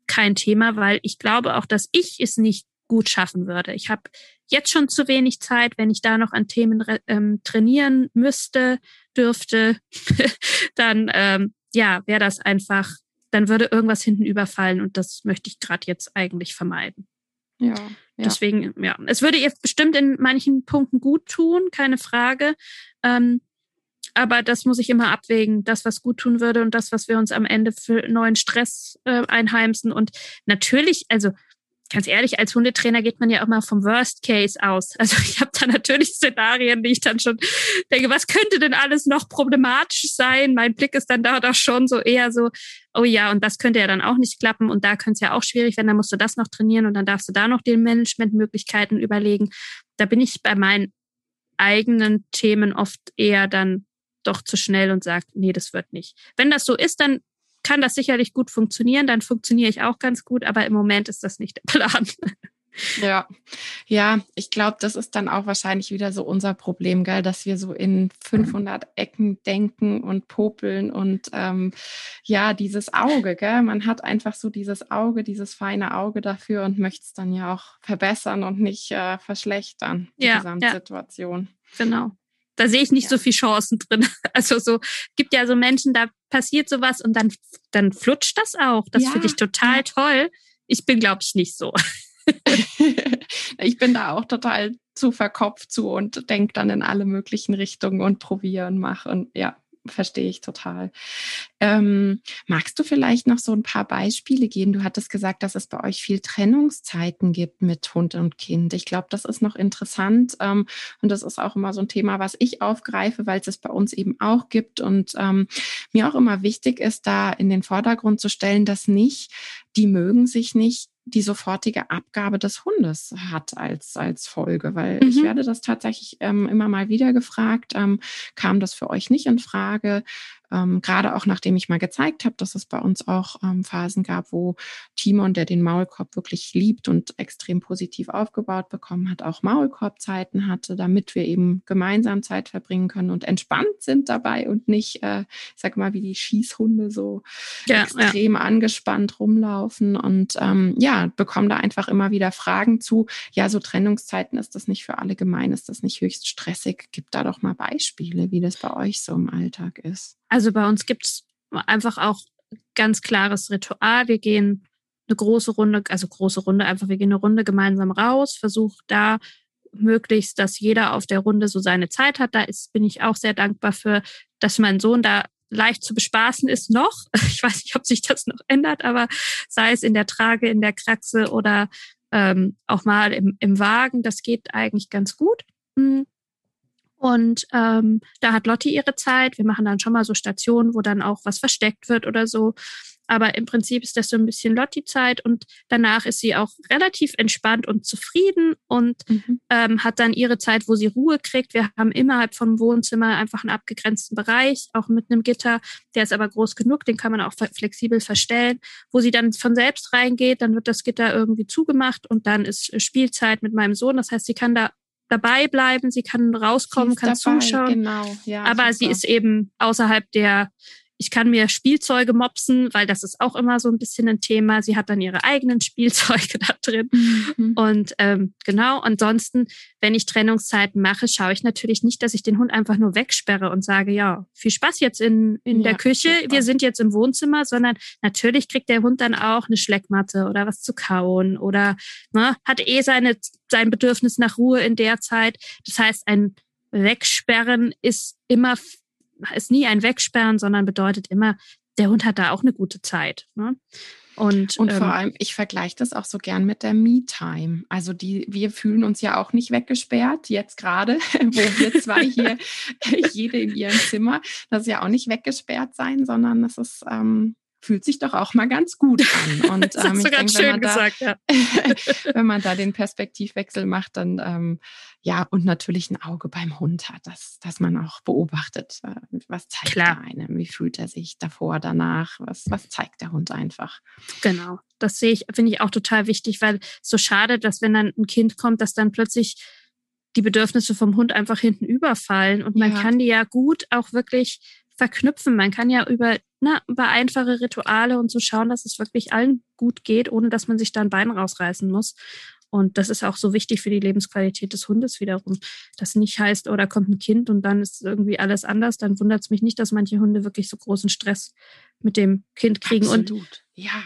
S2: kein Thema, weil ich glaube auch, dass ich es nicht gut schaffen würde. Ich habe jetzt schon zu wenig Zeit, wenn ich da noch an Themen ähm, trainieren müsste, dürfte, dann ähm, ja, wäre das einfach dann würde irgendwas hinten überfallen und das möchte ich gerade jetzt eigentlich vermeiden. Ja, ja. Deswegen, ja, es würde ihr bestimmt in manchen Punkten gut tun, keine Frage. Ähm, aber das muss ich immer abwägen, das, was gut tun würde und das, was wir uns am Ende für neuen Stress äh, einheimsen. Und natürlich, also ganz ehrlich, als Hundetrainer geht man ja auch mal vom Worst Case aus. Also ich habe da natürlich Szenarien, die ich dann schon denke, was könnte denn alles noch problematisch sein? Mein Blick ist dann da doch schon so eher so, oh ja, und das könnte ja dann auch nicht klappen und da könnte es ja auch schwierig werden, dann musst du das noch trainieren und dann darfst du da noch die Managementmöglichkeiten überlegen. Da bin ich bei meinen eigenen Themen oft eher dann doch zu schnell und sagt, nee, das wird nicht. Wenn das so ist, dann kann das sicherlich gut funktionieren, dann funktioniere ich auch ganz gut, aber im Moment ist das nicht der Plan.
S1: Ja, ja, ich glaube, das ist dann auch wahrscheinlich wieder so unser Problem, gell, dass wir so in 500 Ecken denken und popeln und ähm, ja, dieses Auge, gell, man hat einfach so dieses Auge, dieses feine Auge dafür und möchte es dann ja auch verbessern und nicht äh, verschlechtern, die ja, Gesamtsituation.
S2: Ja, genau. Da sehe ich nicht ja. so viel Chancen drin. Also so gibt ja so Menschen, da passiert sowas und dann, dann flutscht das auch. Das ja, finde ich total toll. Ich bin, glaube ich, nicht so.
S1: ich bin da auch total zu verkopft zu und denke dann in alle möglichen Richtungen und probiere und mache und ja, verstehe ich total. Ähm, magst du vielleicht noch so ein paar Beispiele geben? Du hattest gesagt, dass es bei euch viel Trennungszeiten gibt mit Hund und Kind. Ich glaube, das ist noch interessant ähm, und das ist auch immer so ein Thema, was ich aufgreife, weil es es bei uns eben auch gibt und ähm, mir auch immer wichtig ist, da in den Vordergrund zu stellen, dass nicht die mögen sich nicht die sofortige Abgabe des Hundes hat als, als Folge, weil mhm. ich werde das tatsächlich ähm, immer mal wieder gefragt, ähm, kam das für euch nicht in Frage? Ähm, Gerade auch nachdem ich mal gezeigt habe, dass es bei uns auch ähm, Phasen gab, wo Timon, der den Maulkorb wirklich liebt und extrem positiv aufgebaut bekommen hat, auch Maulkorbzeiten hatte, damit wir eben gemeinsam Zeit verbringen können und entspannt sind dabei und nicht, äh, ich sag mal, wie die Schießhunde so ja, extrem ja. angespannt rumlaufen und ähm, ja, bekommen da einfach immer wieder Fragen zu. Ja, so Trennungszeiten ist das nicht für alle gemein, ist das nicht höchst stressig? Gibt da doch mal Beispiele, wie das bei euch so im Alltag ist.
S2: Also bei uns gibt es einfach auch ganz klares Ritual. Wir gehen eine große Runde, also große Runde, einfach wir gehen eine Runde gemeinsam raus, versuchen da möglichst, dass jeder auf der Runde so seine Zeit hat. Da ist, bin ich auch sehr dankbar für, dass mein Sohn da leicht zu bespaßen ist noch. Ich weiß nicht, ob sich das noch ändert, aber sei es in der Trage, in der Kraxe oder ähm, auch mal im, im Wagen, das geht eigentlich ganz gut. Und ähm, da hat Lotti ihre Zeit. Wir machen dann schon mal so Stationen, wo dann auch was versteckt wird oder so. Aber im Prinzip ist das so ein bisschen Lotti-Zeit und danach ist sie auch relativ entspannt und zufrieden und mhm. ähm, hat dann ihre Zeit, wo sie Ruhe kriegt. Wir haben innerhalb vom Wohnzimmer einfach einen abgegrenzten Bereich, auch mit einem Gitter. Der ist aber groß genug, den kann man auch flexibel verstellen, wo sie dann von selbst reingeht. Dann wird das Gitter irgendwie zugemacht und dann ist Spielzeit mit meinem Sohn. Das heißt, sie kann da dabei bleiben, sie kann rauskommen, kann dabei, zuschauen. Genau, ja, aber super. sie ist eben außerhalb der ich kann mir Spielzeuge mopsen, weil das ist auch immer so ein bisschen ein Thema. Sie hat dann ihre eigenen Spielzeuge da drin. Mhm. Und ähm, genau, ansonsten, wenn ich Trennungszeiten mache, schaue ich natürlich nicht, dass ich den Hund einfach nur wegsperre und sage, ja, viel Spaß jetzt in, in ja, der Küche, super. wir sind jetzt im Wohnzimmer, sondern natürlich kriegt der Hund dann auch eine Schleckmatte oder was zu kauen oder ne, hat eh seine, sein Bedürfnis nach Ruhe in der Zeit. Das heißt, ein Wegsperren ist immer ist nie ein Wegsperren, sondern bedeutet immer, der Hund hat da auch eine gute Zeit. Ne?
S1: Und, und vor ähm, allem, ich vergleiche das auch so gern mit der Me-Time. Also die, wir fühlen uns ja auch nicht weggesperrt, jetzt gerade, wo wir zwei hier, jede in ihrem Zimmer, das ist ja auch nicht weggesperrt sein, sondern das ist, ähm, fühlt sich doch auch mal ganz gut an. Und
S2: ähm, ich denke, wenn man, da, ja.
S1: wenn man da den Perspektivwechsel macht, dann ähm, ja, und natürlich ein Auge beim Hund hat, dass, dass man auch beobachtet, äh, was zeigt Klar. er einem, wie fühlt er sich davor, danach, was, was zeigt der Hund einfach.
S2: Genau, das sehe ich, finde ich auch total wichtig, weil so schade, dass wenn dann ein Kind kommt, dass dann plötzlich die Bedürfnisse vom Hund einfach hinten überfallen und man ja. kann die ja gut auch wirklich verknüpfen. Man kann ja über, na, über einfache Rituale und so schauen, dass es wirklich allen gut geht, ohne dass man sich da ein Bein rausreißen muss. Und das ist auch so wichtig für die Lebensqualität des Hundes wiederum. Das nicht heißt, oh, da kommt ein Kind und dann ist irgendwie alles anders. Dann wundert es mich nicht, dass manche Hunde wirklich so großen Stress mit dem Kind kriegen.
S1: Absolut.
S2: Und
S1: ja.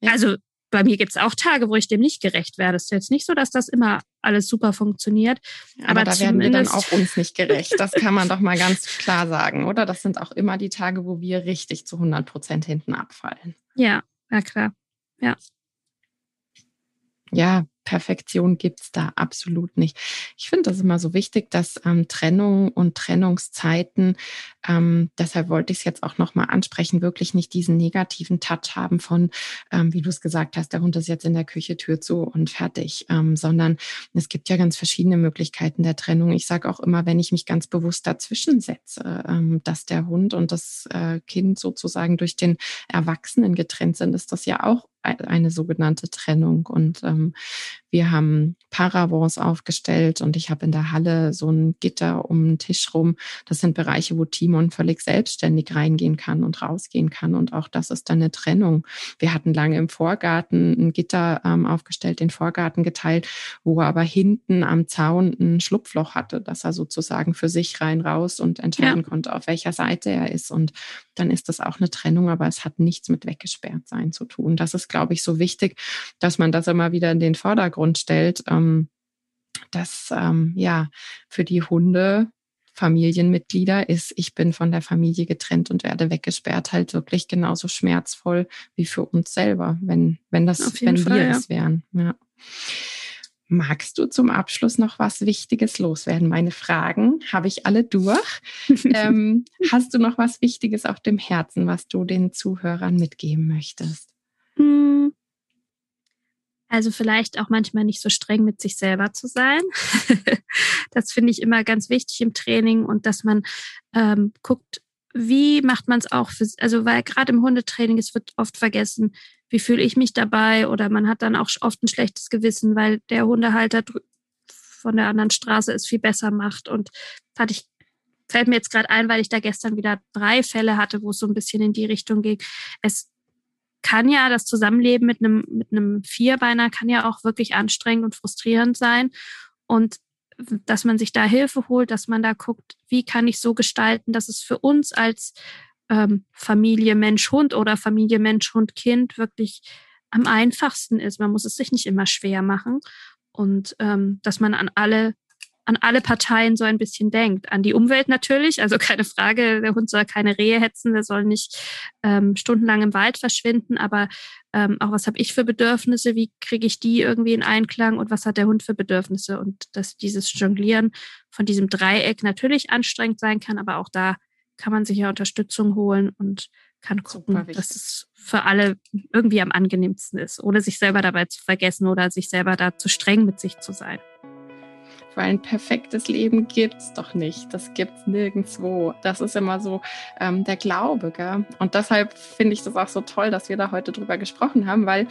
S2: ja. Also bei mir gibt es auch Tage, wo ich dem nicht gerecht werde. Es ist jetzt nicht so, dass das immer alles super funktioniert.
S1: aber, aber da werden wir dann auch uns nicht gerecht. Das kann man doch mal ganz klar sagen, oder? Das sind auch immer die Tage, wo wir richtig zu 100 Prozent hinten abfallen.
S2: Ja, ja klar. Ja.
S1: Ja, Perfektion gibt's da absolut nicht. Ich finde das immer so wichtig, dass ähm, Trennung und Trennungszeiten, ähm, deshalb wollte ich es jetzt auch nochmal ansprechen, wirklich nicht diesen negativen Touch haben von, ähm, wie du es gesagt hast, der Hund ist jetzt in der Küche Tür zu und fertig, ähm, sondern es gibt ja ganz verschiedene Möglichkeiten der Trennung. Ich sage auch immer, wenn ich mich ganz bewusst dazwischen setze, ähm, dass der Hund und das äh, Kind sozusagen durch den Erwachsenen getrennt sind, ist das ja auch eine sogenannte Trennung. Und ähm, wir haben Paravents aufgestellt und ich habe in der Halle so ein Gitter um den Tisch rum. Das sind Bereiche, wo Timon völlig selbstständig reingehen kann und rausgehen kann. Und auch das ist dann eine Trennung. Wir hatten lange im Vorgarten ein Gitter ähm, aufgestellt, den Vorgarten geteilt, wo er aber hinten am Zaun ein Schlupfloch hatte, dass er sozusagen für sich rein raus und entscheiden ja. konnte, auf welcher Seite er ist. Und dann ist das auch eine Trennung, aber es hat nichts mit weggesperrt sein zu tun. Das ist, glaube ich, so wichtig, dass man das immer wieder in den Vordergrund stellt, ähm, dass ähm, ja für die Hunde Familienmitglieder ist, ich bin von der Familie getrennt und werde weggesperrt, halt wirklich genauso schmerzvoll wie für uns selber, wenn, wenn das, wenn Fall, wir ja. es wären. Ja. Magst du zum Abschluss noch was Wichtiges loswerden? Meine Fragen habe ich alle durch. ähm, hast du noch was Wichtiges auf dem Herzen, was du den Zuhörern mitgeben möchtest?
S2: Also vielleicht auch manchmal nicht so streng mit sich selber zu sein. das finde ich immer ganz wichtig im Training und dass man ähm, guckt, wie macht man es auch für, also weil gerade im Hundetraining, es wird oft vergessen, wie fühle ich mich dabei oder man hat dann auch oft ein schlechtes Gewissen, weil der Hundehalter von der anderen Straße es viel besser macht und hatte ich fällt mir jetzt gerade ein, weil ich da gestern wieder drei Fälle hatte, wo es so ein bisschen in die Richtung ging. Es kann ja das Zusammenleben mit einem mit einem Vierbeiner kann ja auch wirklich anstrengend und frustrierend sein und dass man sich da Hilfe holt, dass man da guckt, wie kann ich so gestalten, dass es für uns als ähm, Familie Mensch-Hund oder Familie Mensch-Hund-Kind wirklich am einfachsten ist. Man muss es sich nicht immer schwer machen und ähm, dass man an alle an alle Parteien so ein bisschen denkt. An die Umwelt natürlich, also keine Frage, der Hund soll keine Rehe hetzen, der soll nicht ähm, stundenlang im Wald verschwinden, aber ähm, auch was habe ich für Bedürfnisse, wie kriege ich die irgendwie in Einklang und was hat der Hund für Bedürfnisse und dass dieses Jonglieren von diesem Dreieck natürlich anstrengend sein kann, aber auch da kann man sich ja Unterstützung holen und kann gucken, dass es für alle irgendwie am angenehmsten ist, ohne sich selber dabei zu vergessen oder sich selber da zu streng mit sich zu sein.
S1: Weil ein perfektes Leben gibt es doch nicht. Das gibt es nirgendwo. Das ist immer so ähm, der Glaube. Gell? Und deshalb finde ich das auch so toll, dass wir da heute drüber gesprochen haben, weil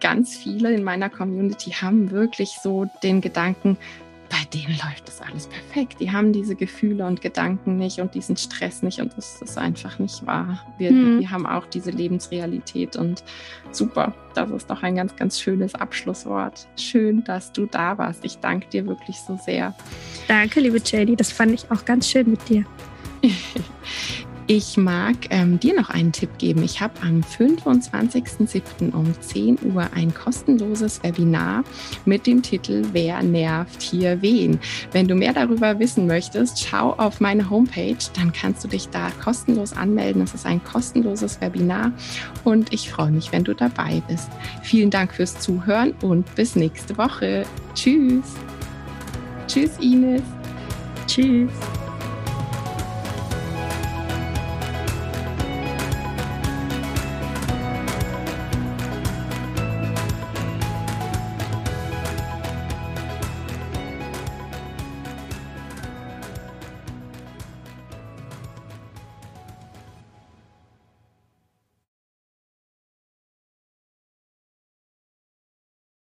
S1: ganz viele in meiner Community haben wirklich so den Gedanken, bei denen läuft das alles perfekt. Die haben diese Gefühle und Gedanken nicht und diesen Stress nicht und das ist einfach nicht wahr. Wir, hm. wir haben auch diese Lebensrealität und super. Das ist doch ein ganz, ganz schönes Abschlusswort. Schön, dass du da warst. Ich danke dir wirklich so sehr.
S2: Danke, liebe Janie. Das fand ich auch ganz schön mit dir.
S1: Ich mag ähm, dir noch einen Tipp geben. Ich habe am 25.07. um 10 Uhr ein kostenloses Webinar mit dem Titel Wer nervt hier wen? Wenn du mehr darüber wissen möchtest, schau auf meine Homepage, dann kannst du dich da kostenlos anmelden. Es ist ein kostenloses Webinar und ich freue mich, wenn du dabei bist. Vielen Dank fürs Zuhören und bis nächste Woche. Tschüss. Tschüss, Ines.
S2: Tschüss.